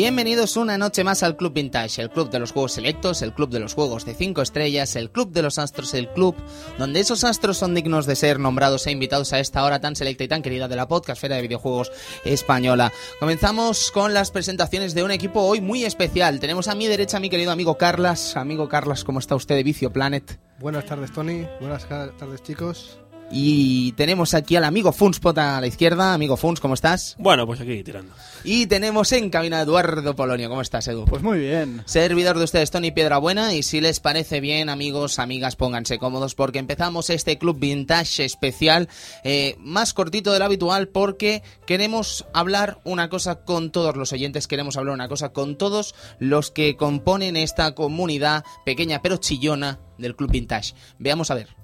Bienvenidos una noche más al Club Vintage, el club de los juegos selectos, el club de los juegos de 5 estrellas, el club de los astros, el club donde esos astros son dignos de ser nombrados e invitados a esta hora tan selecta y tan querida de la podcastfera de videojuegos española. Comenzamos con las presentaciones de un equipo hoy muy especial. Tenemos a mi derecha a mi querido amigo Carlas. Amigo Carlas, ¿cómo está usted de Vicio Planet? Buenas tardes, Tony. Buenas tardes, chicos. Y tenemos aquí al amigo Funspot a la izquierda. Amigo Funs, ¿cómo estás? Bueno, pues aquí tirando. Y tenemos en cabina a Eduardo Polonio. ¿Cómo estás, Edu? Pues muy bien. Servidor de ustedes, Tony Piedrabuena. Y si les parece bien, amigos, amigas, pónganse cómodos porque empezamos este Club Vintage especial eh, más cortito del habitual porque queremos hablar una cosa con todos los oyentes, queremos hablar una cosa con todos los que componen esta comunidad pequeña pero chillona del Club Vintage. Veamos a ver.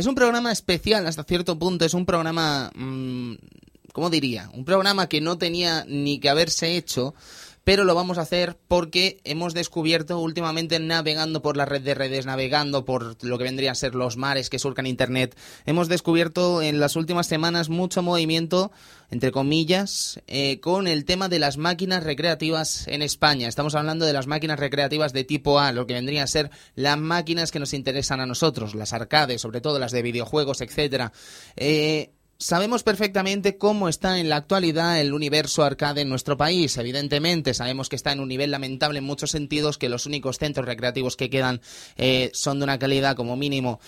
Es un programa especial hasta cierto punto, es un programa, mmm, ¿cómo diría? Un programa que no tenía ni que haberse hecho, pero lo vamos a hacer porque hemos descubierto últimamente navegando por la red de redes, navegando por lo que vendrían a ser los mares que surcan Internet, hemos descubierto en las últimas semanas mucho movimiento, entre comillas, eh, con el tema de las máquinas recreativas en España. Estamos hablando de las máquinas recreativas de tipo A, lo que vendría a ser las máquinas que nos interesan a nosotros, las arcades, sobre todo las de videojuegos, etcétera. Eh, Sabemos perfectamente cómo está en la actualidad el universo arcade en nuestro país. Evidentemente, sabemos que está en un nivel lamentable en muchos sentidos, que los únicos centros recreativos que quedan eh, son de una calidad como mínimo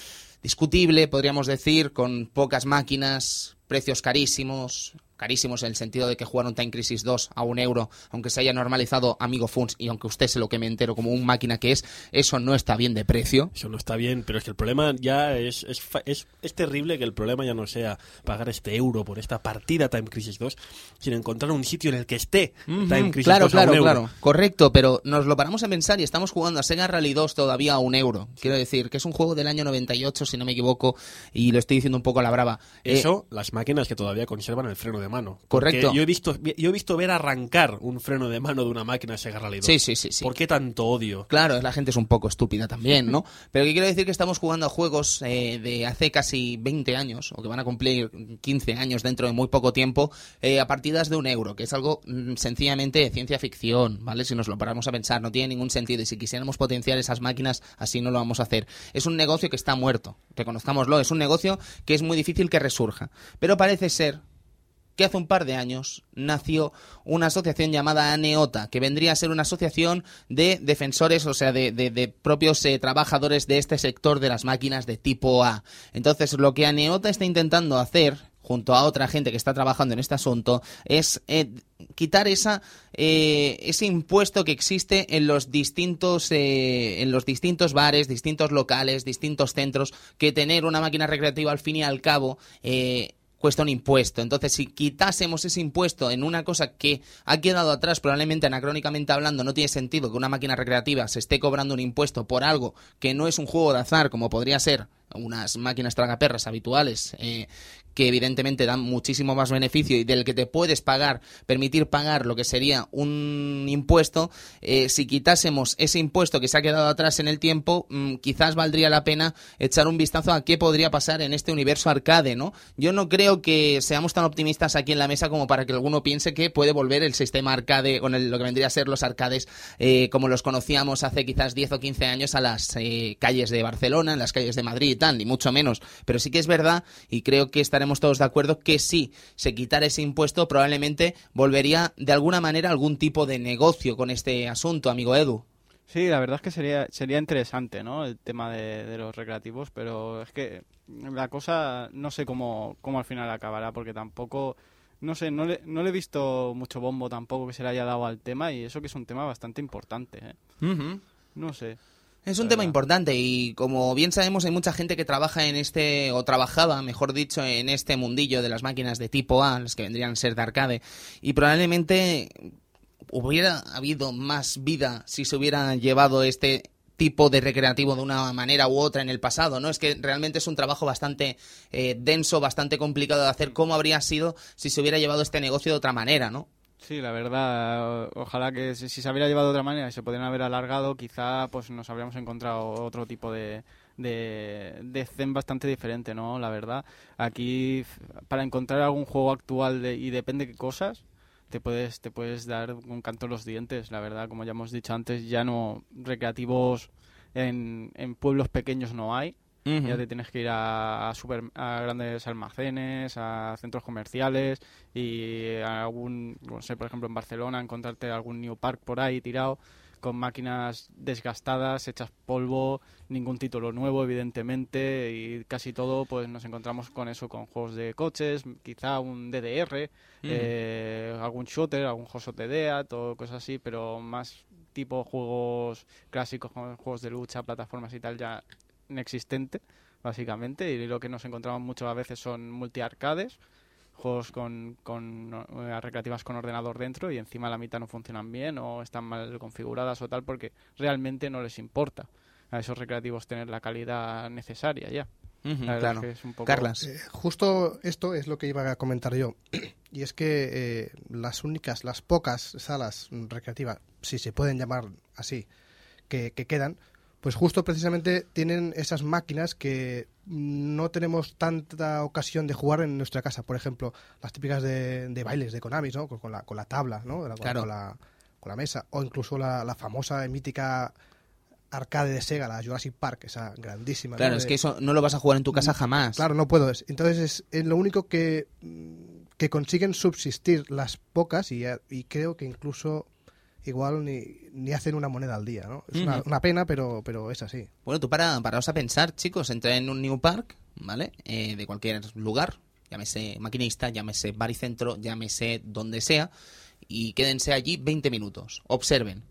discutible, podríamos decir, con pocas máquinas, precios carísimos, carísimos en el sentido de que jugaron Time Crisis 2 a un euro, aunque se haya normalizado Amigo Funds y aunque usted se lo que me entero como un máquina que es, eso no está bien de precio. Eso no está bien, pero es que el problema ya es, es, es, es terrible que el problema ya no sea pagar este euro por esta partida Time Crisis 2, sino encontrar un sitio en el que esté Uh -huh, Time Crisis claro, 2 claro, a un euro. claro, correcto, pero nos lo paramos a pensar y estamos jugando a Sega Rally 2 todavía a un euro. Quiero decir que es un juego del año 98, si no me equivoco, y lo estoy diciendo un poco a la brava. Eso, eh, las máquinas que todavía conservan el freno de mano. Correcto. Yo he visto, yo he visto ver arrancar un freno de mano de una máquina Sega Rally 2. Sí, sí, sí, sí. ¿Por qué tanto odio? Claro, la gente es un poco estúpida también, ¿no? Pero que quiero decir que estamos jugando a juegos eh, de hace casi 20 años, o que van a cumplir 15 años dentro de muy poco tiempo, eh, a partidas de un euro, que es algo mm, sencillamente de ciencia ficción, ¿vale? Si nos lo paramos a pensar, no tiene ningún sentido. Y si quisiéramos potenciar esas máquinas, así no lo vamos a hacer. Es un negocio que está muerto, reconozcámoslo, es un negocio que es muy difícil que resurja. Pero parece ser que hace un par de años nació una asociación llamada ANEOTA, que vendría a ser una asociación de defensores, o sea, de, de, propios eh, trabajadores de este sector de las máquinas de tipo A. Entonces, lo que ANEOTA está intentando hacer, junto a otra gente que está trabajando en este asunto, es eh, quitar esa, eh, ese impuesto que existe en los distintos en los distintos bares, distintos locales, distintos centros, que tener una máquina recreativa al fin y al cabo cuesta un impuesto. Entonces, si quitásemos ese impuesto en una cosa que ha quedado atrás, probablemente anacrónicamente hablando, no tiene sentido que una máquina recreativa se esté cobrando un impuesto por algo que no es un juego de azar, como podría ser unas máquinas tragaperras habituales, eh, que evidentemente dan muchísimo más beneficio y del que te puedes pagar, permitir pagar lo que sería un impuesto, eh, si quitásemos ese impuesto que se ha quedado atrás en el tiempo, mmm, quizás valdría la pena echar un vistazo a qué podría pasar en este universo arcade, ¿no? Yo no creo que seamos tan optimistas aquí en la mesa como para que alguno piense que puede volver el sistema arcade, con lo que vendría a ser los arcades eh, como los conocíamos hace quizás 10 o 15 años a las eh, calles de Barcelona, en las calles de Madrid y tal, ni mucho menos. Pero sí que es verdad, y creo que estaremos todos de acuerdo, que si se quitara ese impuesto, probablemente volvería de alguna manera algún tipo de negocio con este asunto, amigo Edu. Sí, la verdad es que sería sería interesante, ¿no? El tema de, de, los recreativos, pero es que la cosa no sé cómo, cómo al final acabará, porque tampoco, no sé, no le, no le he visto mucho bombo tampoco que se le haya dado al tema y eso que es un tema bastante importante, ¿eh? Uh -huh. No sé. Es un tema importante y como bien sabemos hay mucha gente que trabaja en este, o trabajaba, mejor dicho, en este mundillo de las máquinas de tipo A, las que vendrían a ser de arcade, y probablemente hubiera habido más vida si se hubiera llevado este tipo de recreativo de una manera u otra en el pasado, ¿no? Es que realmente es un trabajo bastante eh, denso, bastante complicado de hacer. ¿Cómo habría sido si se hubiera llevado este negocio de otra manera, ¿no? Sí, la verdad, ojalá que si, se hubiera llevado de otra manera y se podrían haber alargado, quizá pues nos habríamos encontrado otro tipo de, de, de zen bastante diferente, ¿no? La verdad, aquí para encontrar algún juego actual de- y depende qué cosas, te puedes, te puedes dar un canto en los dientes, la verdad, como ya hemos dicho antes, ya no recreativos en, en pueblos pequeños no hay, ya te tienes que ir a, a super- a grandes almacenes, a centros comerciales y a algún, no sé, por ejemplo en Barcelona, encontrarte algún New Park por ahí tirado con máquinas desgastadas, hechas polvo, ningún título nuevo evidentemente y casi todo pues nos encontramos con eso, con juegos de coches, quizá un DDR, eh, algún shooter, algún juego de DEA, todo cosas así, pero más tipo juegos clásicos juegos de lucha, plataformas y tal ya inexistente, básicamente, y lo que nos encontramos mucho a veces son multi-arcades, juegos con, con eh, recreativas con ordenador dentro y encima la mitad no funcionan bien o están mal configuradas o tal porque realmente no les importa a esos recreativos tener la calidad necesaria ya. Claro. es que es un poco- Carlas. Eh, justo esto es lo que iba a comentar yo. Y es que eh, las únicas, las pocas salas recreativas, si se pueden llamar así, que, que quedan, pues justo precisamente tienen esas máquinas que no tenemos tanta ocasión de jugar en nuestra casa. Por ejemplo, las típicas de, de bailes de Konami, ¿no? Con, con la, con la tabla, ¿no? Con, Claro. con la, con la mesa. O incluso la, la famosa y mítica arcade de Sega, la Jurassic Park, esa grandísima. ¿no? Claro, De- es que eso no lo vas a jugar en tu casa jamás. Claro, no puedo. Es- Entonces es, es lo único que, mm, que consiguen subsistir las pocas y, y creo que incluso igual ni, ni hacen una moneda al día, ¿no? Es una, una pena, pero, pero es así. Bueno, tú para, paraos a pensar, chicos, entra en un New Park, ¿vale? Eh, de cualquier lugar, llámese maquinista, llámese baricentro, llámese donde sea, y quédense allí 20 minutos. Observen.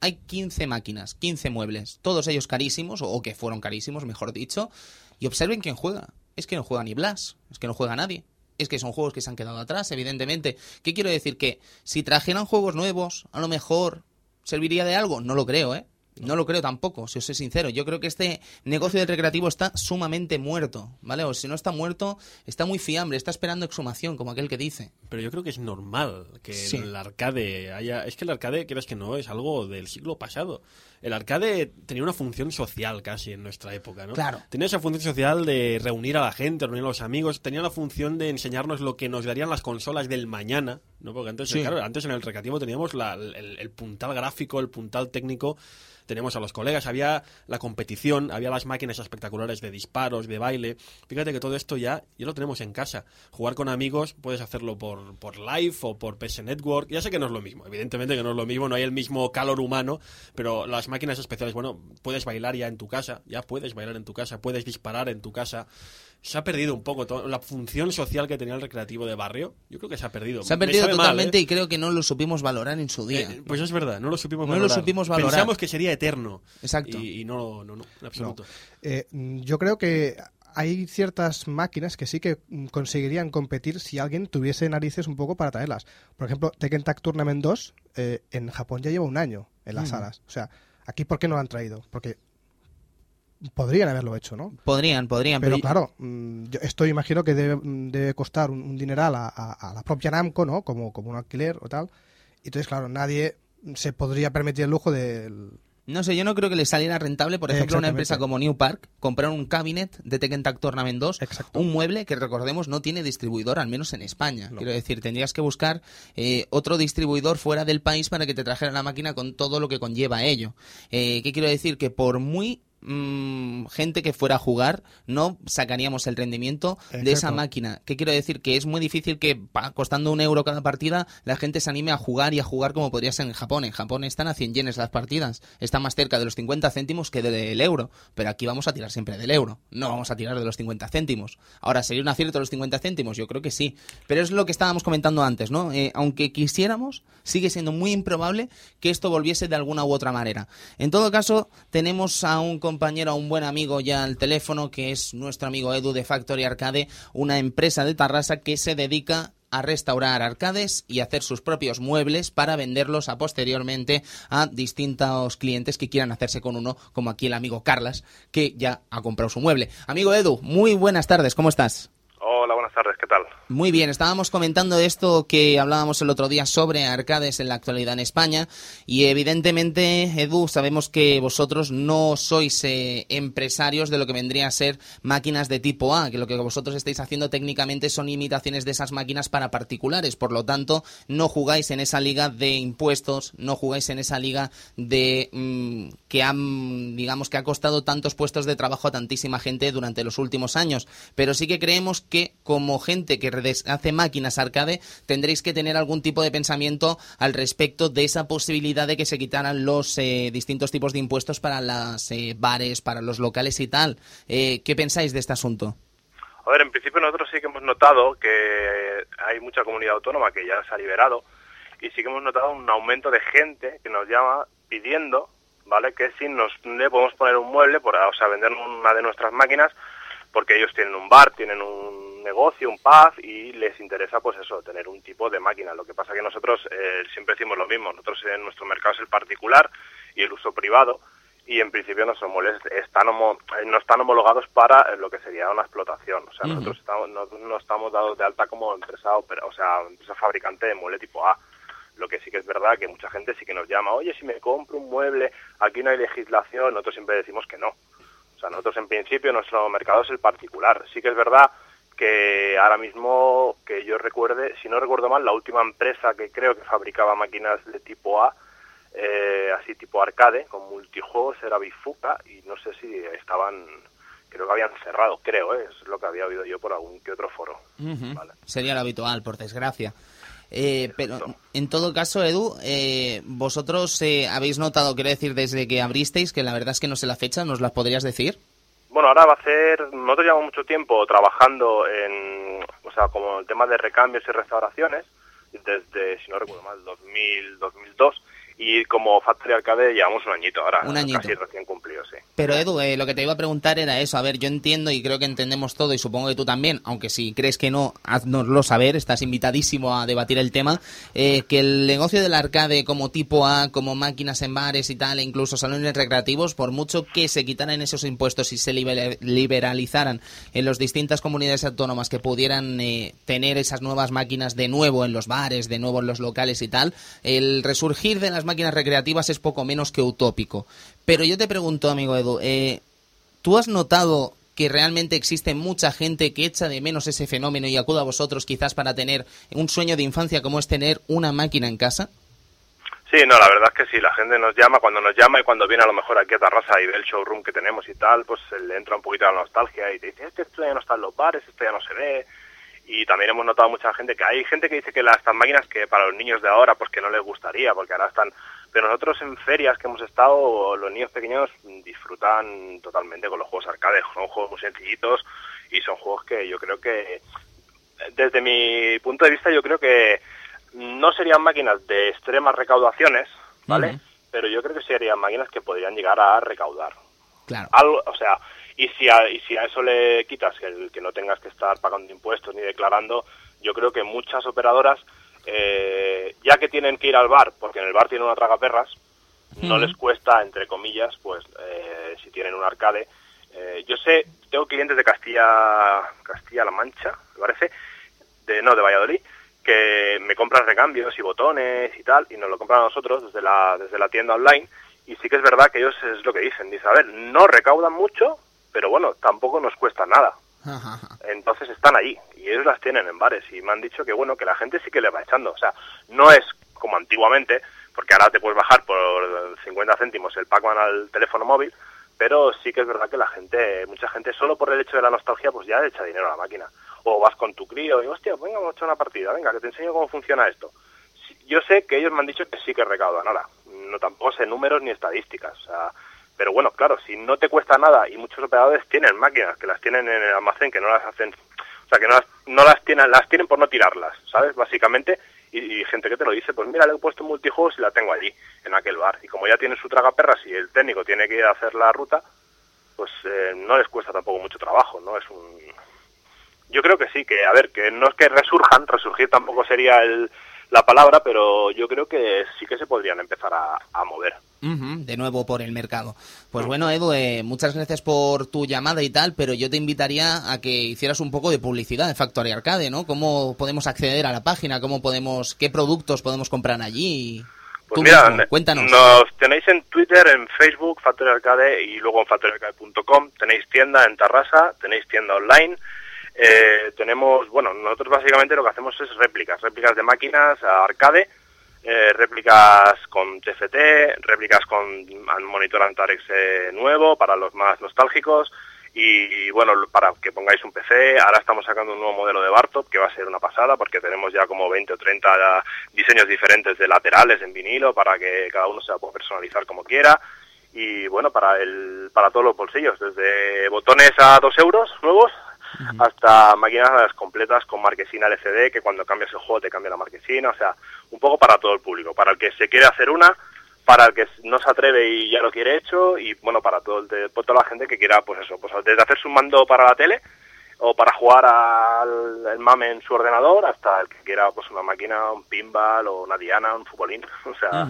Hay 15 máquinas, 15 muebles, todos ellos carísimos, o que fueron carísimos, mejor dicho, y observen quién juega. Es que no juega ni Blas, es que no juega nadie. Es que son juegos que se han quedado atrás, evidentemente. ¿Qué quiero decir? Que si trajeran juegos nuevos, a lo mejor serviría de algo. No lo creo, ¿eh? No lo creo tampoco, si os soy sincero. Yo creo que este negocio del recreativo está sumamente muerto, ¿vale? O si no está muerto, está muy fiambre, está esperando exhumación, como aquel que dice. Pero yo creo que es normal que Sí. el arcade haya... Es que el arcade, creas que no, es algo del siglo pasado. El arcade tenía una función social casi en nuestra época, ¿no? Claro. Tenía esa función social de reunir a la gente, reunir a los amigos. Tenía la función de enseñarnos lo que nos darían las consolas del mañana, ¿no? Porque antes, Sí. claro, antes en el recreativo teníamos la- el, el puntal gráfico, el puntal técnico teníamos a los colegas, había la competición, había las máquinas espectaculares de disparos, de baile. Fíjate que todo esto ya, ya lo tenemos en casa. Jugar con amigos puedes hacerlo por, por live o por PS Network. Ya sé que no es lo mismo, evidentemente que no es lo mismo, no hay el mismo calor humano, pero las máquinas especiales, bueno, puedes bailar ya en tu casa, ya puedes bailar en tu casa, puedes disparar en tu casa. Se ha perdido un poco todo- la función social que tenía el recreativo de barrio. Yo creo que se ha perdido. Se ha perdido mal, totalmente ¿eh? y creo que no lo supimos valorar en su día. Eh, pues es verdad, no lo supimos No lo valorar. supimos valorar. Pensamos que sería eterno. Exacto. Y, y no, no, no, en absoluto. Eh, mm, yo creo que hay ciertas máquinas que sí que mm, conseguirían competir si alguien tuviese narices un poco para traerlas. Por ejemplo, Tekken Tag Tournament 2 eh, en Japón ya lleva un año en las Mm. salas. O sea, aquí ¿por qué no lo han traído? Porque podrían haberlo hecho, ¿no? Podrían, podrían, Pero pero, claro, mm, yo esto imagino que debe, debe costar un, un dineral a, a- a la propia Namco, ¿no? Como, como un alquiler o tal. Y entonces, claro, nadie se podría permitir el lujo del... No sé, yo no creo que le saliera rentable, por ejemplo, a una empresa como New Park, comprar un cabinet de Tekken Tag Tournament 2, Exacto. un mueble que recordemos no tiene distribuidor, al menos en España. No. Quiero decir, tendrías que buscar eh, otro distribuidor fuera del país para que te trajera la máquina con todo lo que conlleva ello. Eh, ¿Qué quiero decir? Que por muy mm, gente que fuera a jugar, no sacaríamos el rendimiento de esa máquina. ¿Qué quiero decir? Que es muy difícil que pa- costando un euro cada partida la gente se anime a jugar y a jugar como podría ser en Japón. En Japón están a 100 yenes las partidas. Está más cerca de los 50 céntimos que del euro. Pero aquí vamos a tirar siempre del euro. No vamos a tirar de los 50 céntimos. Ahora, ¿sería un acierto los 50 céntimos? Yo creo que sí. Pero es lo que estábamos comentando antes, ¿no? Eh, aunque quisiéramos, sigue siendo muy improbable que esto volviese de alguna u otra manera. En todo caso, tenemos a un compañero, a un buen amigo ya al teléfono, que es nuestro amigo Edu de Factory Arcade, una empresa de Tarrasa que se dedica a restaurar arcades y hacer sus propios muebles para venderlos a posteriormente a distintos clientes que quieran hacerse con uno, como aquí el amigo Carlas, que ya ha comprado su mueble. Amigo Edu, muy buenas tardes, ¿cómo estás? Hola, buenas tardes, ¿qué tal? Muy bien, estábamos comentando esto que hablábamos el otro día sobre arcades en la actualidad en España y evidentemente, Edu, sabemos que vosotros no sois eh, empresarios de lo que vendría a ser máquinas de tipo A, que lo que vosotros estáis haciendo técnicamente son imitaciones de esas máquinas para particulares, por lo tanto, no jugáis en esa liga de impuestos, no jugáis en esa liga de mm, que han, digamos, que ha costado tantos puestos de trabajo a tantísima gente durante los últimos años, pero sí que creemos que como gente que hace máquinas arcade tendréis que tener algún tipo de pensamiento al respecto de esa posibilidad de que se quitaran los eh, distintos tipos de impuestos para las eh, bares, para los locales y tal. Eh, ¿Qué pensáis de este asunto? A ver, en principio nosotros sí que hemos notado que hay mucha comunidad autónoma que ya se ha liberado y sí que hemos notado un aumento de gente que nos llama pidiendo, ¿vale? Que si nos le podemos poner un mueble, por, o sea, vender una de nuestras máquinas porque ellos tienen un bar, tienen un negocio, un pub y les interesa pues eso, tener un tipo de máquina. Lo que pasa que nosotros eh, siempre decimos lo mismo, nosotros en nuestro mercado es el particular y el uso privado y en principio nuestros muebles están homo- eh, no están homologados para eh, lo que sería una explotación. O sea, nosotros estamos, no, no estamos dados de alta como empresa, opera- o sea, empresa fabricante de mueble tipo A. Lo que sí que es verdad que mucha gente sí que nos llama, oye, si me compro un mueble, aquí no hay legislación, nosotros siempre decimos que no. O sea, nosotros en principio nuestro mercado es el particular. Sí que es verdad que ahora mismo, que yo recuerde, si no recuerdo mal, la última empresa que creo que fabricaba máquinas de tipo A, eh, así tipo arcade, con multijuegos, era Bifuca, y no sé si estaban, creo que habían cerrado, creo, ¿eh? es lo que había oído yo por algún que otro foro. Vale. Sería lo habitual, por desgracia. Eh, pero en todo caso, Edu, eh, vosotros eh, habéis notado, quiero decir, desde que abristeis, que la verdad es que no sé la fecha, ¿nos la podrías decir? Bueno, ahora va a ser, nosotros llevamos mucho tiempo trabajando en, o sea, como el tema de recambios y restauraciones, desde, si no recuerdo mal, 2000, 2002, y como Factory Arcade llevamos un añito ahora, Un añito. casi recién cumplido, sí. Pero Edu, eh, lo que te iba a preguntar era eso. A ver, yo entiendo y creo que entendemos todo y supongo que tú también, aunque si crees que no, haznoslo saber, estás invitadísimo a debatir el tema, eh, que el negocio del arcade como tipo A, como máquinas en bares y tal, e incluso salones recreativos, por mucho que se quitaran esos impuestos y se liber- liberalizaran en las distintas comunidades autónomas que pudieran eh, tener esas nuevas máquinas de nuevo en los bares, de nuevo en los locales y tal, el resurgir de las máquinas recreativas es poco menos que utópico. Pero yo te pregunto, amigo Edu, eh, ¿tú has notado que realmente existe mucha gente que echa de menos ese fenómeno y acude a vosotros quizás para tener un sueño de infancia como es tener una máquina en casa? Sí, no, la verdad es que sí, la gente nos llama, cuando nos llama y cuando viene a lo mejor aquí a Tarrasa y ve el showroom que tenemos y tal, pues se le entra un poquito la nostalgia y te dice, es que esto ya no está en los bares, esto ya no se ve. Y también hemos notado mucha gente que hay gente que dice que las estas máquinas que para los niños de ahora pues que no les gustaría porque ahora están pero nosotros en ferias que hemos estado los niños pequeños disfrutan totalmente con los juegos arcade son juegos muy sencillitos y son juegos que yo creo que desde mi punto de vista yo creo que no serían máquinas de extremas recaudaciones vale pero yo creo que serían máquinas que podrían llegar a recaudar. Claro. algo, o sea, y si a, y si a eso le quitas el que no tengas que estar pagando impuestos ni declarando, yo creo que muchas operadoras, eh, ya que tienen que ir al bar, porque en el bar tienen una tragaperras, no Ujú. les cuesta, entre comillas, pues eh, si tienen un arcade. Eh, yo sé, tengo clientes de Castilla, Castilla-La Mancha, me parece, de, no, de Valladolid, que me compran recambios y botones y tal, y nos lo compran a nosotros desde la, desde la tienda online, y sí que es verdad que ellos es lo que dicen, dice, a ver, no recaudan mucho, pero bueno, tampoco nos cuesta nada. Entonces están ahí, y ellos las tienen en bares, y me han dicho que bueno, que la gente sí que le va echando, o sea, no es como antiguamente, porque ahora te puedes bajar por 50 céntimos el Pac-Man al teléfono móvil, pero sí que es verdad que la gente, mucha gente, solo por el hecho de la nostalgia, pues ya echa dinero a la máquina. O vas con tu crío y, hostia, venga, vamos a echar una partida, venga, que te enseño cómo funciona esto. Yo sé que ellos me han dicho que sí que recaudan, ahora, no tampoco sé números ni estadísticas, o sea, pero bueno, claro, si no te cuesta nada y muchos operadores tienen máquinas que las tienen en el almacén, que no las hacen, o sea, que no las, no las tienen, las tienen por no tirarlas, ¿sabes? Básicamente, y, gente que te lo dice, pues mira, le he puesto multijuegos y la tengo allí, en aquel bar. Y como ya tiene su tragaperras y el técnico tiene que ir a hacer la ruta, pues eh, no les cuesta tampoco mucho trabajo, ¿no? Es un... Yo creo que sí, que a ver, que no es que resurjan, resurgir tampoco sería el, la palabra, pero yo creo que sí que se podrían empezar a mover. De nuevo por el mercado. Pues bueno, Edu, eh, muchas gracias por tu llamada y tal, pero yo te invitaría a que hicieras un poco de publicidad de Factory Arcade, ¿no? ¿Cómo podemos acceder a la página? ¿Cómo podemos, qué productos podemos comprar allí? Pues Tú mira, mismo, cuéntanos. nos tenéis en Twitter, en Facebook, Factory Arcade y luego en factoryarcade.com. Tenéis tienda en Tarrasa, tenéis tienda online. Eh, tenemos, bueno, nosotros básicamente lo que hacemos es réplicas, réplicas de máquinas arcade, eh, réplicas con TFT, réplicas con monitor Antarex eh, nuevo para los más nostálgicos. Y bueno, para que pongáis un PC, ahora estamos sacando un nuevo modelo de Bartop que va a ser una pasada porque tenemos ya como 20 o 30 diseños diferentes de laterales en vinilo para que cada uno se pueda personalizar como quiera. Y bueno, para el para todos los bolsillos, desde botones a 2 euros nuevos hasta máquinas completas con marquesina LCD que cuando cambias el juego te cambia la marquesina, o sea, un poco para todo el público, para el que se quiere hacer una, para el que no se atreve y ya lo quiere hecho y bueno, para todo el de, por toda la gente que quiera pues eso, pues desde hacerse un mando para la tele o para jugar al el mame en su ordenador hasta el que quiera pues una máquina, un pinball o una diana, un futbolín, o sea,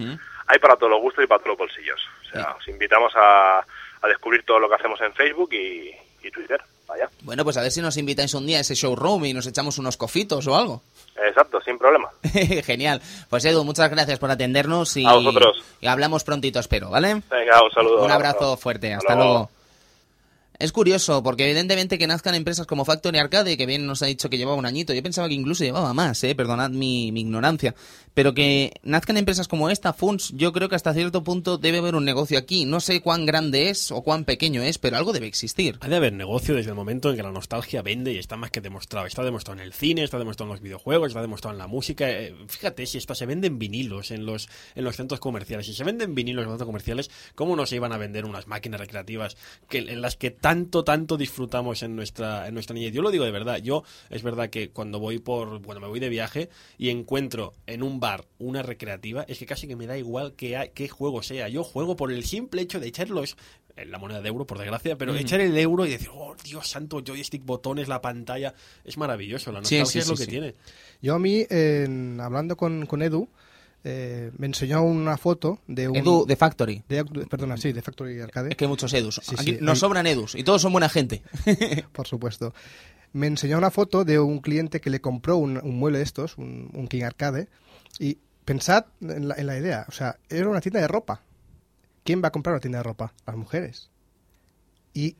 hay para todos los gustos y para todos los bolsillos. O sea, os invitamos a, a descubrir todo lo que hacemos en Facebook y, y Twitter. Vaya. Bueno, pues a ver si nos invitáis un día a ese showroom y nos echamos unos cofitos o algo. Exacto, sin problema. Genial. Pues Edu, muchas gracias por atendernos y, A vosotros. y hablamos prontito, espero, ¿vale? Venga, un saludo. Un abrazo fuerte, hasta luego. Es curioso, porque evidentemente que nazcan empresas como Factory Arcade, que bien nos ha dicho que llevaba un añito, yo pensaba que incluso llevaba más, eh, perdonad mi, mi ignorancia, pero que nazcan empresas como esta, Funs, yo creo que hasta cierto punto debe haber un negocio aquí. No sé cuán grande es o cuán pequeño es, pero algo debe existir. Ha de haber negocio desde el momento en que la nostalgia vende y está más que demostrado. Está demostrado en el cine, está demostrado en los videojuegos, está demostrado en la música. Eh, fíjate si esto se vende en vinilos en los, en los centros comerciales. Si se venden vinilos en los centros comerciales, ¿cómo no se iban a vender unas máquinas recreativas que, en las que tanto, tanto disfrutamos en nuestra, en nuestra niñez? Yo lo digo de verdad. Yo, es verdad que cuando voy por, bueno, me voy de viaje y encuentro en un bar una recreativa, es que casi que me da igual qué, qué juego sea. Yo juego por el simple hecho de echarlos en la moneda de euro, por desgracia, pero echar el euro y decir, oh, Dios santo, joystick, botones, la pantalla, es maravilloso. La Sí, nostalgia sí, es lo sí, que sí. tiene. Yo a mí, en- hablando con, con Edu, eh, me enseñó una foto de un... Edu de Factory. de- perdona, sí, de Factory Arcade. Es que hay muchos Edus. Sí, Aquí sí, nos hay- sobran Edus y todos son buena gente. por supuesto. Me enseñó una foto de un cliente que le compró un, un mueble de estos, un, un King Arcade, y pensad en la, en la idea, o sea, era una tienda de ropa. ¿Quién va a comprar una tienda de ropa? Las mujeres. Y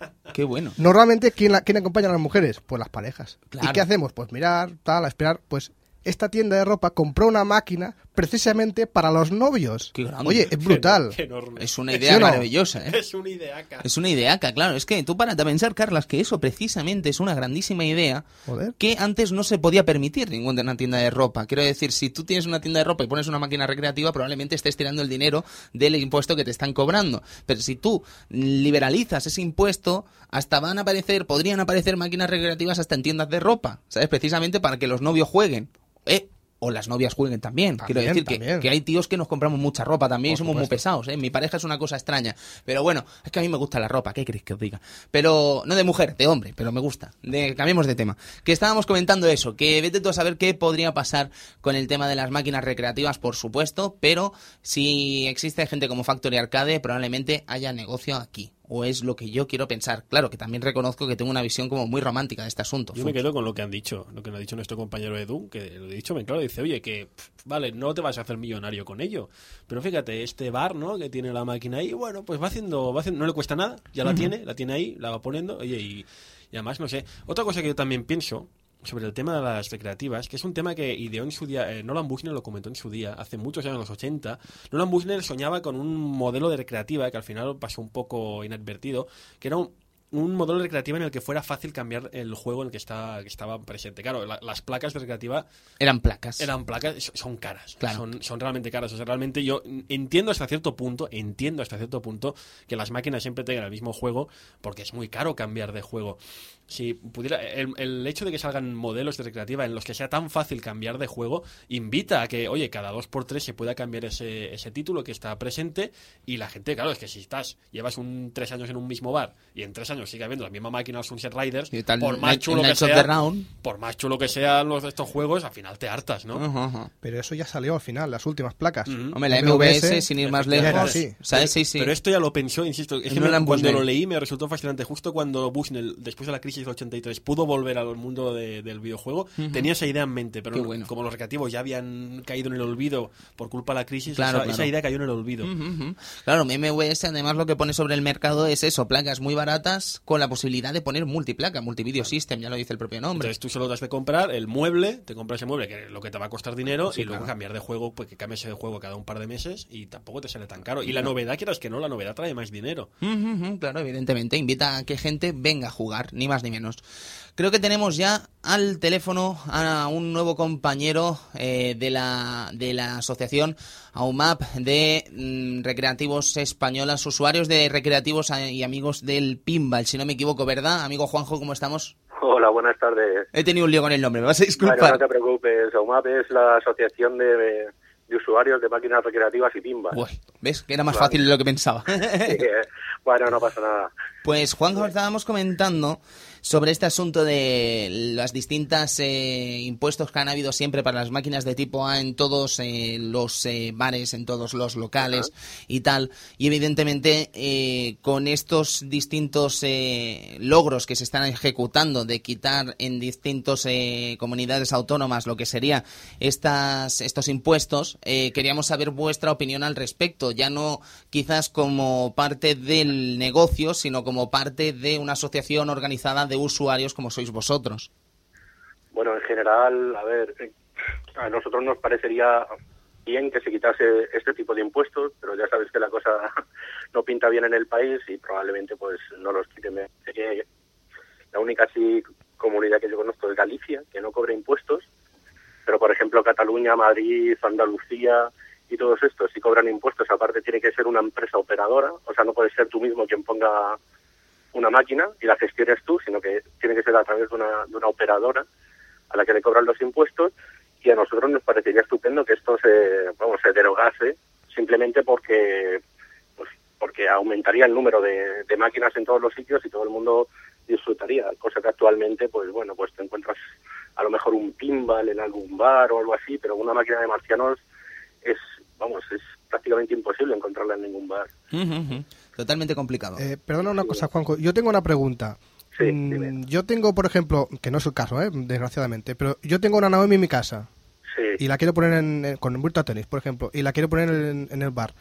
Qué bueno. normalmente, ¿quién, la, quién acompaña a las mujeres? Pues las parejas. Claro. ¿Y qué hacemos? Pues mirar, tal, a esperar. Pues esta tienda de ropa compró una máquina precisamente para los novios. Grande. Oye, es brutal. Qué enorme. Es una ¿Sí idea no? maravillosa, ¿eh? Es una ideaca. Es una ideaca, claro. Es que tú para pensar, Carlas, que eso precisamente es una grandísima idea Joder. que antes no se podía permitir ningún de una tienda de ropa. Quiero decir, si tú tienes una tienda de ropa y pones una máquina recreativa, probablemente estés tirando el dinero del impuesto que te están cobrando. Pero si tú liberalizas ese impuesto, hasta van a aparecer, podrían aparecer máquinas recreativas hasta en tiendas de ropa, ¿sabes? Precisamente para que los novios jueguen. ¿Eh? O las novias jueguen también. Quiero decir que, también. que hay tíos que nos compramos mucha ropa también y somos muy pesados, ¿eh? Mi pareja es una cosa extraña. Pero bueno, es que a mí me gusta la ropa, ¿qué queréis que os diga? Pero, no de mujer, de hombre, pero me gusta. De, cambiemos de tema. Que estábamos comentando eso, que vete tú a saber qué podría pasar con el tema de las máquinas recreativas, por supuesto, pero si existe gente como Factory Arcade, probablemente haya negocio aquí. O es lo que yo quiero pensar. Claro, que también reconozco que tengo una visión como muy romántica de este asunto. Yo me quedo con lo que han dicho, lo que nos ha dicho nuestro compañero Edu, que lo he dicho bien claro, dice, oye, que pff, vale, no te vas a hacer millonario con ello, pero fíjate, este bar, ¿no? Que tiene la máquina ahí, bueno, pues va haciendo, va haciendo no le cuesta nada, ya la tiene, la tiene ahí, la va poniendo, oye, y, y además, no sé, otra cosa que yo también pienso sobre el tema de las recreativas, que es un tema que ideó en su día, eh, Nolan Bushnell lo comentó en su día, hace muchos años, en los 80. Nolan Bushnell soñaba con un modelo de recreativa que al final pasó un poco inadvertido, que era un, un modelo de recreativa en el que fuera fácil cambiar el juego en el que, está, que estaba presente. Claro, la- las placas de recreativa Eran placas. eran placas, son caras, Claro. son, son realmente caras. O sea, realmente yo entiendo hasta cierto punto, entiendo hasta cierto punto que las máquinas siempre tengan el mismo juego porque es muy caro cambiar de juego. Si pudiera, el, el hecho de que salgan modelos de recreativa en los que sea tan fácil cambiar de juego invita a que, oye, cada dos por tres se pueda cambiar ese, ese título que está presente y la gente, claro, es que si estás, llevas un tres años en un mismo bar y en tres años sigue habiendo la misma máquina Sunset Riders, Y tal, por más chulo que sea, Round. por más chulo que sean los de estos juegos, al final te hartas, ¿no? Ajá, ajá. Pero eso ya salió al final, las últimas placas. Ujú. Hombre, la MVS, MVS, sin ir más lejos. ¿sabes? Sí, sí. Pero esto ya lo pensó, insisto, es que No me- cuando lo leí me resultó fascinante. Justo cuando Bushnell, después de la crisis del 83, pudo volver al mundo de- del videojuego, tenía esa idea en mente, pero bueno. como los recreativos ya habían caído en el olvido por culpa de la crisis, Claro, esa, claro. esa idea cayó en el olvido. Ujú, ujú. Claro, MVS además lo que pone sobre el mercado es eso, placas muy baratas con la posibilidad de poner multiplaca, multivideo system, ya lo dice el propio nombre. Entonces tú solo has de comprar el mueble, te compras ese mueble que es lo que te va a costar dinero Sí, y luego claro. cambiar de juego, pues que cambies de juego cada un par de meses y tampoco te sale tan caro. Y la novedad, quieras que no, la novedad trae más dinero. Ujú, ujú, claro, evidentemente, invita a que gente venga a jugar, ni más ni menos. Creo que tenemos ya al teléfono a un nuevo compañero eh, de, la, de la asociación AUMAP de mm, recreativos españolas, usuarios de recreativos eh, y amigos del pinball, si no me equivoco, ¿verdad? Amigo Juanjo, ¿cómo estamos? Hola, buenas tardes. He tenido un lío con el nombre, me vas a Bueno, disculpar. no te preocupes, AUMAP es la Asociación de, de Usuarios de Máquinas Recreativas y Pinball. ¿Ves? Que era más Vale. fácil de lo que pensaba. Así que, bueno, no pasa nada. Pues Juanjo, estábamos comentando sobre este asunto de las distintas eh, impuestos que han habido siempre para las máquinas de tipo A en todos eh, los eh, bares, en todos los locales y tal. Y evidentemente eh, con estos distintos eh, logros que se están ejecutando de quitar en distintas comunidades autónomas lo que sería estas, estos impuestos, eh, queríamos saber vuestra opinión al respecto. Ya no quizás como parte del negocio, sino como parte de una asociación organizada de usuarios como sois vosotros. Bueno, en general, a ver, eh, a nosotros nos parecería bien que se quitase este tipo de impuestos, pero ya sabes que la cosa no pinta bien en el país y probablemente pues no los quiten. La única sí comunidad que yo conozco es Galicia, que no cobra impuestos, pero por ejemplo Cataluña, Madrid, Andalucía y todos estos sí cobran impuestos. Aparte tiene que ser una empresa operadora, o sea, no puedes ser tú mismo quien ponga una máquina y la gestiones tú, sino que tiene que ser a través de una, de una operadora a la que le cobran los impuestos y a nosotros nos parecería estupendo que esto se, vamos, se derogase simplemente porque pues porque aumentaría el número de, máquinas en todos los sitios y todo el mundo disfrutaría, cosa que actualmente pues bueno, pues te encuentras a lo mejor un pinball en algún bar o algo así, pero una máquina de marcianos es, vamos, es prácticamente imposible encontrarla en ningún bar. Totalmente complicado. Eh, perdona una cosa, Juanjo. Yo tengo una pregunta. Sí, Mm, yo tengo, por ejemplo, que no es el caso, ¿eh? desgraciadamente, pero yo tengo una Naomi en mi casa Sí. y la quiero poner en, en- con Virtua Tennis, por ejemplo, y la quiero poner en, en el bar.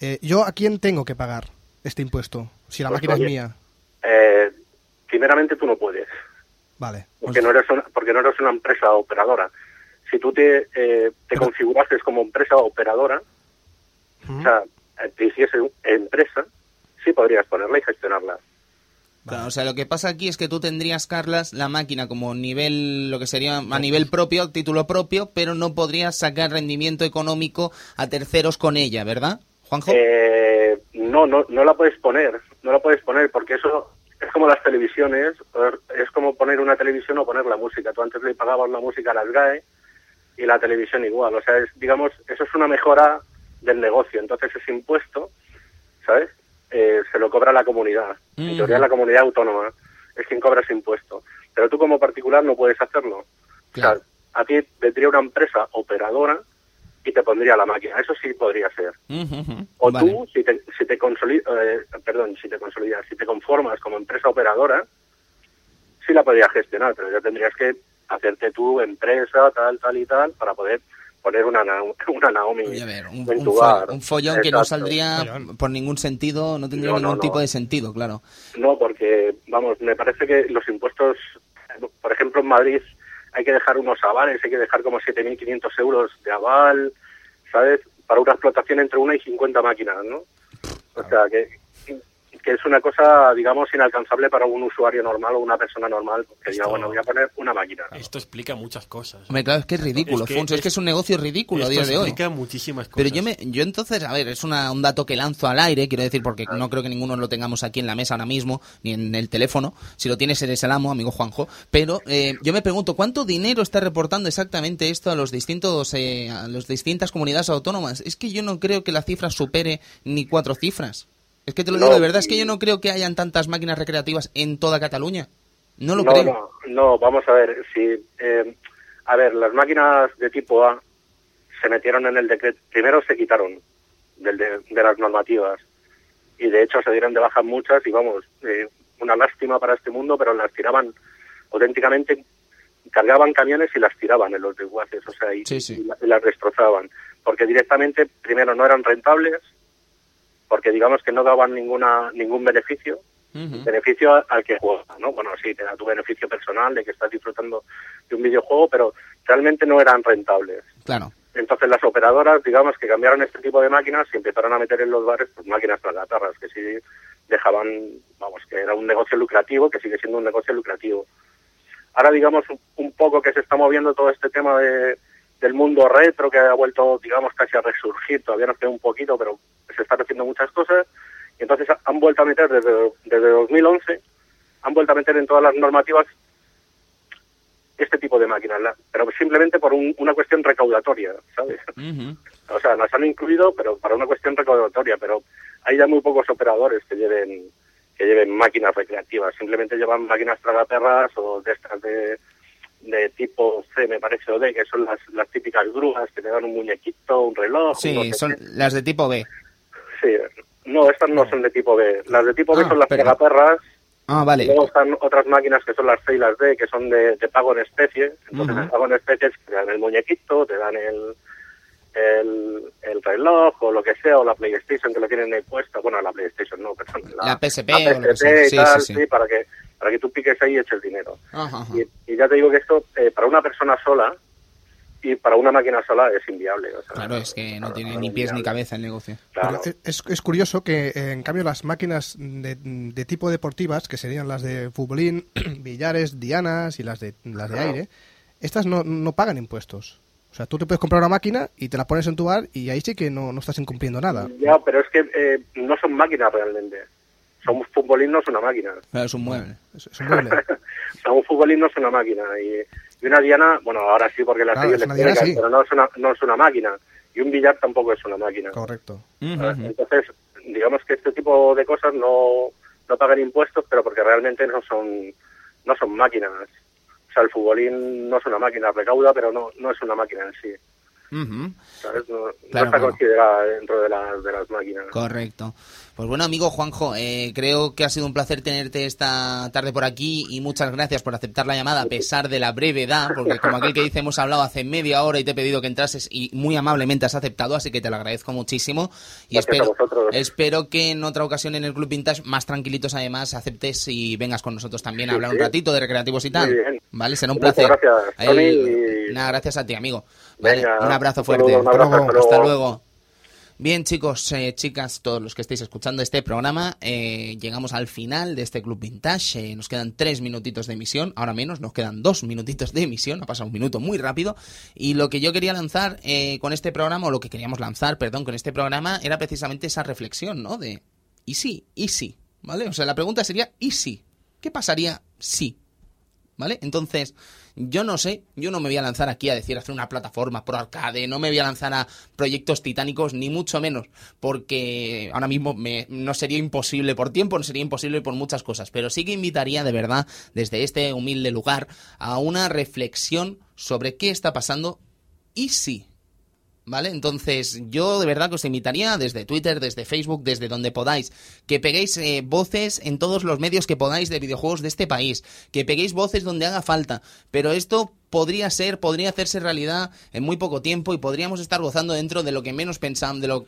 Eh, ¿Yo a quién tengo que pagar este impuesto? Si la Pues, máquina oye, es mía. Eh, primeramente tú no puedes, Vale. porque no eres una, porque no eres una empresa operadora. Si tú te, eh, te Pero- configurases como empresa operadora, o sea, eh, te hiciese un- empresa, sí podrías ponerla y gestionarla. Claro, o sea, lo que pasa aquí es que tú tendrías, Carlas, la máquina como nivel, lo que sería a nivel propio, título propio, pero no podrías sacar rendimiento económico a terceros con ella, ¿verdad, Juanjo? Eh, no, no, no la puedes poner, no la puedes poner porque eso es como las televisiones, es como poner una televisión o poner la música. Tú antes le pagabas la música a las GAE y la televisión igual. O sea, es, digamos, eso es una mejora del negocio. Entonces ese impuesto, ¿sabes? Eh, se lo cobra la comunidad. En teoría la comunidad autónoma es quien cobra ese impuesto. Pero tú como particular no puedes hacerlo. Claro. O sea, a ti vendría una empresa operadora y te pondría la máquina. Eso sí podría ser. O Vale. tú, si te, si te consolidas, perdón, si te consolidas, si te conformas como empresa operadora, sí la podrías gestionar, pero ya tendrías que hacerte tu empresa, tal, tal y tal, para poder poner una, Na- una Naomi Oye, a ver, un, en un tu fo- bar. un follón que no saldría por ningún sentido, no tendría No, ningún no. tipo de sentido, claro. No, porque, vamos, me parece que los impuestos, por ejemplo, en Madrid hay que dejar unos avales, hay que dejar como 7.500 euros de aval, ¿sabes? Para una explotación entre una y 50 máquinas, ¿no? O sea, que, que es una cosa, digamos, inalcanzable para un usuario normal o una persona normal que diga, bueno, voy a poner una máquina. Esto explica muchas cosas. Hombre, claro, es que es ridículo, Es que Fonso, es, es- que es un negocio ridículo a día de hoy. explica muchísimas cosas. Pero yo me, yo entonces, a ver, es una, un dato que lanzo al aire, quiero decir, porque no creo que ninguno lo tengamos aquí en la mesa ahora mismo, ni en el teléfono. Si lo tienes, eres el amo, amigo Juanjo. Pero eh, yo me pregunto, ¿cuánto dinero está reportando exactamente esto a los distintos, eh, a las distintas comunidades autónomas? Es que yo no creo que la cifra supere ni cuatro cifras. Es que te lo No, digo de verdad, es que yo no creo que hayan tantas máquinas recreativas en toda Cataluña. No lo no, creo. no, no, vamos a ver, si, eh, a ver, las máquinas de tipo A se metieron en el decreto, primero se quitaron del de, de las normativas y de hecho se dieron de baja muchas y vamos, eh, una lástima para este mundo, pero las tiraban auténticamente, cargaban camiones y las tiraban en los desguaces, o sea, y, Sí, y las destrozaban, porque directamente, primero, no eran rentables, porque digamos que no daban ninguna ningún beneficio, beneficio al que juega, ¿no? Bueno, sí, te da tu beneficio personal de que estás disfrutando de un videojuego, pero realmente no eran rentables. Claro. Entonces las operadoras, digamos, que cambiaron este tipo de máquinas y empezaron a meter en los bares pues, máquinas tragatarras, que sí dejaban, vamos, que era un negocio lucrativo, que sigue siendo un negocio lucrativo. Ahora, digamos, un, un poco que se está moviendo todo este tema de, del mundo retro, que ha vuelto, digamos, casi a resurgir, todavía nos queda un poquito, pero se están haciendo muchas cosas, y entonces ha- han vuelto a meter desde, desde 2011, han vuelto a meter en todas las normativas este tipo de máquinas, la- pero simplemente por un- una cuestión recaudatoria, ¿sabes? O sea, las han incluido, pero para una cuestión recaudatoria, pero hay ya muy pocos operadores que lleven que lleven máquinas recreativas, simplemente llevan máquinas tragaperras o de estas de, de tipo C, me parece, o D, que son las, las típicas grúas que te dan un muñequito, un reloj. un no Sí, sé son qué. las de tipo B. Sí, no, estas no, son de tipo B. Las de tipo B Ah, son las perdón. tragaperras, Ah, vale. luego están otras máquinas que son las C y las D, que son de, de pago en especie. Entonces, el pago en especie es que te dan el muñequito, te dan el, el, el reloj o lo que sea, o la PlayStation que lo tienen ahí puesta. Bueno, la PlayStation no, perdón. La PSP la que sea. PSP y Sí, tal, sí, sí. para que, para que tú piques ahí y eches dinero. Y, y ya te digo que esto, eh, para una persona sola y para una máquina sola es inviable. o sea, Claro, es que no tiene ni pies ni cabeza el negocio. Claro. Es, es curioso que, en cambio, las máquinas de, de tipo deportivas, que serían las de futbolín, billares, dianas y las de, las de aire, estas no, no pagan impuestos. O sea, tú te puedes comprar una máquina y te la pones en tu bar y ahí sí que no, no estás incumpliendo nada. Ya, pero es que eh, no son máquinas realmente. Son un futbolín no es una máquina. Claro, es un mueble. Es, es un mueble. o sea, un futbolín no es una máquina. Y, y una diana, bueno, ahora sí porque la Claro, sigue es una diana, electrónica, sí. pero no es, una, no es una máquina. Y un billar tampoco es una máquina. Correcto. Ah. Entonces, digamos que este tipo de cosas no, no pagan impuestos, pero porque realmente no son, no son máquinas. O sea, el futbolín no es una máquina, recauda, pero no, no es una máquina en sí. No, está considerada dentro de las, de las máquinas. Correcto. Pues bueno, amigo Juanjo, eh, creo que ha sido un placer tenerte esta tarde por aquí y muchas gracias por aceptar la llamada a pesar de la brevedad, porque como aquel que dice hemos hablado hace media hora y te he pedido que entrases y muy amablemente has aceptado, así que te lo agradezco muchísimo y Gracias espero, espero que en otra ocasión en el Club Vintage, más tranquilitos además, aceptes y vengas con nosotros también a Sí, hablar un ratito de recreativos y tal. Muy bien. Vale, será un Muchas placer. gracias, El- Nada, gracias a ti, amigo. Vale, Venga, un abrazo fuerte. saludo, un abrazo, Hasta luego. luego. Bien, chicos, eh, chicas, todos los que estéis escuchando este programa, eh, llegamos al final de este Club Vintage. Eh, nos quedan tres minutitos de emisión, ahora menos, nos quedan dos minutitos de emisión, ha pasado un minuto muy rápido. Y lo que yo quería lanzar con este programa, o lo que queríamos lanzar, perdón, con este programa, era precisamente esa reflexión, ¿no? De, ¿y sí? ¿Y sí? ¿Vale? O sea, la pregunta sería, ¿y sí? ¿Qué pasaría si? ¿Vale? Entonces, yo no sé, yo no me voy a lanzar aquí a decir hacer una plataforma pro arcade, no me voy a lanzar a proyectos titánicos, ni mucho menos, porque ahora mismo me, no sería imposible por tiempo, no sería imposible por muchas cosas, pero sí que invitaría de verdad desde este humilde lugar a una reflexión sobre qué está pasando y si. ¿Vale? Entonces, yo de verdad que os invitaría desde Twitter, desde Facebook, desde donde podáis, que peguéis eh, voces en todos los medios que podáis de videojuegos de este país, que peguéis voces donde haga falta, pero esto podría ser, podría hacerse realidad en muy poco tiempo y podríamos estar gozando dentro de lo que menos pensamos, de lo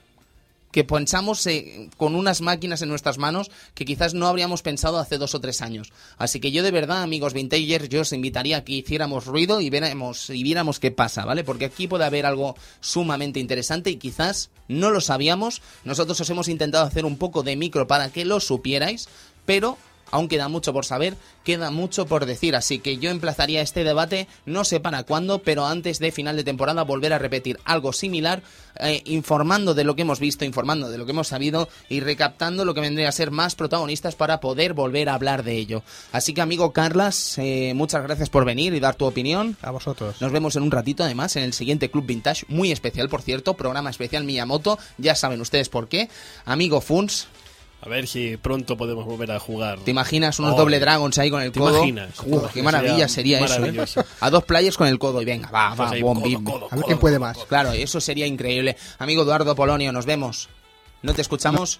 que pensamos eh, con unas máquinas en nuestras manos que quizás no habríamos pensado hace dos o tres años. Así que yo de verdad, amigos vintagers, yo os invitaría a que hiciéramos ruido y viéramos, y viéramos qué pasa, ¿vale? Porque aquí puede haber algo sumamente interesante y quizás no lo sabíamos. Nosotros os hemos intentado hacer un poco de micro para que lo supierais, pero aún queda mucho por saber, queda mucho por decir, así que yo emplazaría este debate, no sé para cuándo, pero antes de final de temporada volver a repetir algo similar, eh, informando de lo que hemos visto, informando de lo que hemos sabido y recaptando lo que vendría a ser más protagonistas para poder volver a hablar de ello. Así que amigo Carlas, eh, muchas gracias por venir y dar tu opinión. A vosotros. Nos vemos en un ratito además en el siguiente Club Vintage, muy especial por cierto, programa especial Miyamoto, ya saben ustedes por qué. Amigo Funs, A ver si pronto podemos volver a jugar. ¿Te imaginas unos Oh, doble dragons ahí con el ¿te codo? imaginas? ¿Te Uf, imaginas? qué maravilla sería, Sería eso. ¿eh? A dos players con el codo y venga, va, va, ahí, codo, codo, A ver quién puede más. Claro, eso sería increíble. Amigo Eduardo Polonio, nos vemos. ¿No te escuchamos?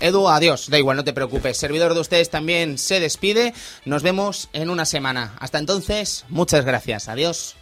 Edu, adiós. Da igual, no te preocupes. Servidor de ustedes también se despide. Nos vemos en una semana. Hasta entonces, muchas gracias. Adiós.